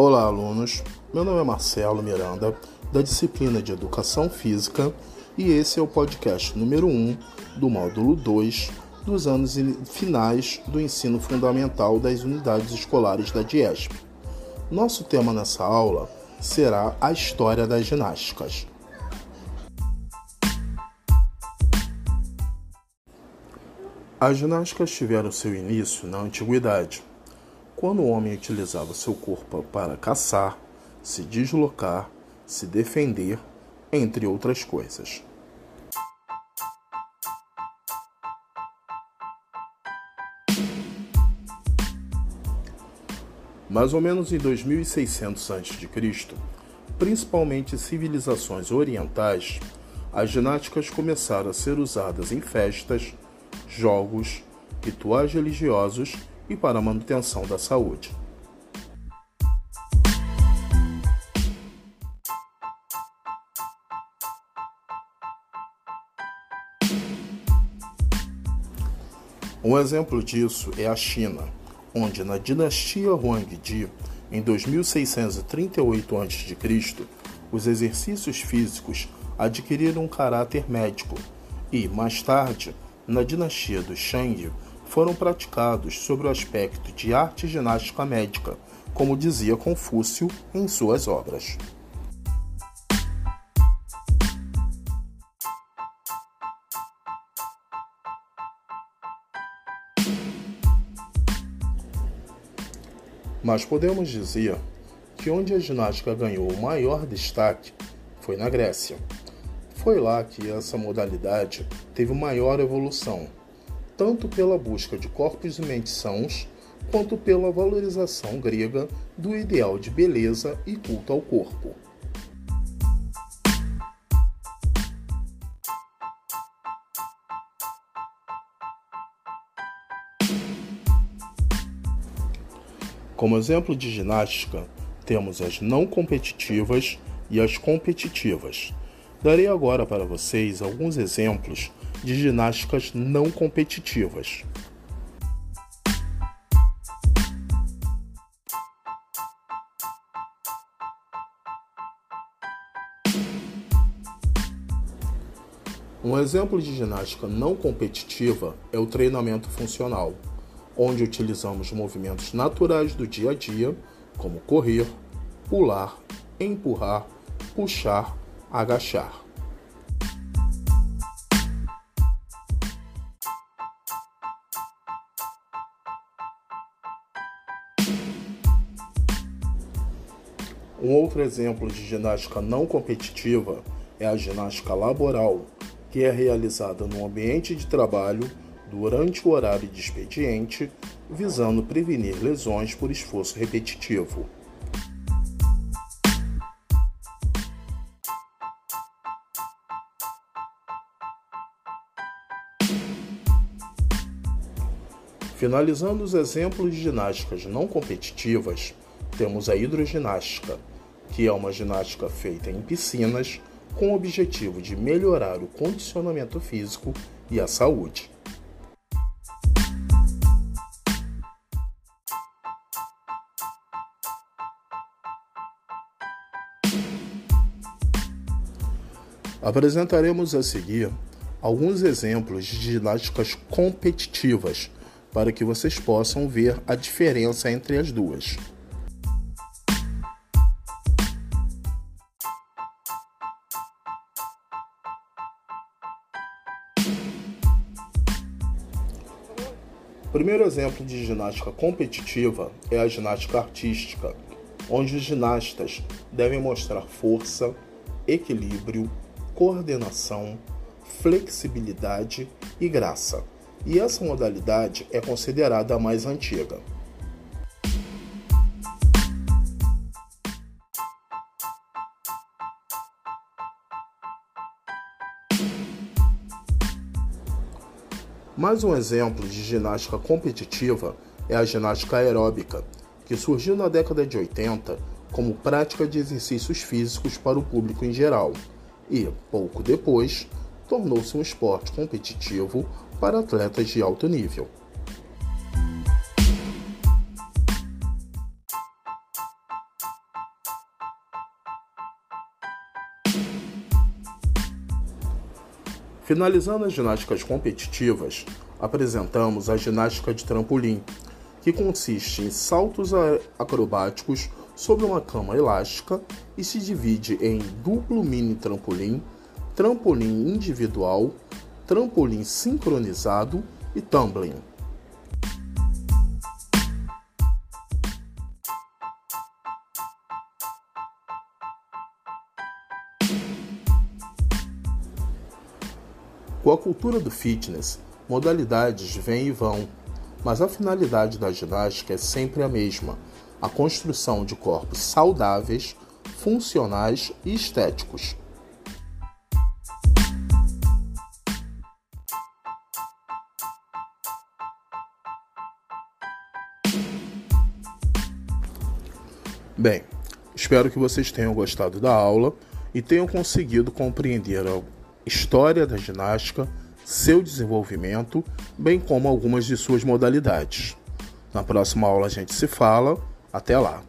Olá, alunos. Meu nome é Marcelo Miranda, da disciplina de Educação Física, e esse é o podcast número 1 do módulo 2 dos anos finais do ensino fundamental das unidades escolares da DIESP. Nosso tema nessa aula será a história das ginásticas. As ginásticas tiveram seu início na antiguidade, quando o homem utilizava seu corpo para caçar, se deslocar, se defender, entre outras coisas. Mais ou menos em 2600 a.C., principalmente civilizações orientais, as ginásticas começaram a ser usadas em festas, jogos, rituais religiosos e para a manutenção da saúde. Um exemplo disso é a China, onde na dinastia Huangdi, em 2638 a.C., os exercícios físicos adquiriram um caráter médico e, mais tarde, na dinastia dos Shang, foram praticados sobre o aspecto de arte ginástica médica, como dizia Confúcio em suas obras. Mas podemos dizer que onde a ginástica ganhou o maior destaque foi na Grécia. Foi lá que essa modalidade teve maior evolução tanto pela busca de corpos e mentes sãos, quanto pela valorização grega do ideal de beleza e culto ao corpo. Como exemplo de ginástica, temos as não competitivas e as competitivas. Darei agora para vocês alguns exemplos de ginásticas não competitivas. Um exemplo de ginástica não competitiva é o treinamento funcional, onde utilizamos movimentos naturais do dia a dia, como correr, pular, empurrar, puxar, agachar. Um outro exemplo de ginástica não competitiva é a ginástica laboral, que é realizada no ambiente de trabalho durante o horário de expediente, visando prevenir lesões por esforço repetitivo. Finalizando os exemplos de ginásticas não competitivas, temos a hidroginástica, que é uma ginástica feita em piscinas com o objetivo de melhorar o condicionamento físico e a saúde. Apresentaremos a seguir alguns exemplos de ginásticas competitivas para que vocês possam ver a diferença entre as duas. O primeiro exemplo de ginástica competitiva é a ginástica artística, onde os ginastas devem mostrar força, equilíbrio, coordenação, flexibilidade e graça. E essa modalidade é considerada a mais antiga. Mais um exemplo de ginástica competitiva é a ginástica aeróbica, que surgiu na década de 80 como prática de exercícios físicos para o público em geral e, pouco depois, tornou-se um esporte competitivo para atletas de alto nível. Finalizando as ginásticas competitivas, apresentamos a ginástica de trampolim, que consiste em saltos acrobáticos sobre uma cama elástica e se divide em duplo mini trampolim, trampolim individual, trampolim sincronizado e tumbling. Com a cultura do fitness, modalidades vêm e vão, mas a finalidade da ginástica é sempre a mesma: a construção de corpos saudáveis, funcionais e estéticos. Bem, espero que vocês tenham gostado da aula e tenham conseguido compreender história da ginástica, seu desenvolvimento, bem como algumas de suas modalidades. Na próxima aula a gente se fala. Até lá!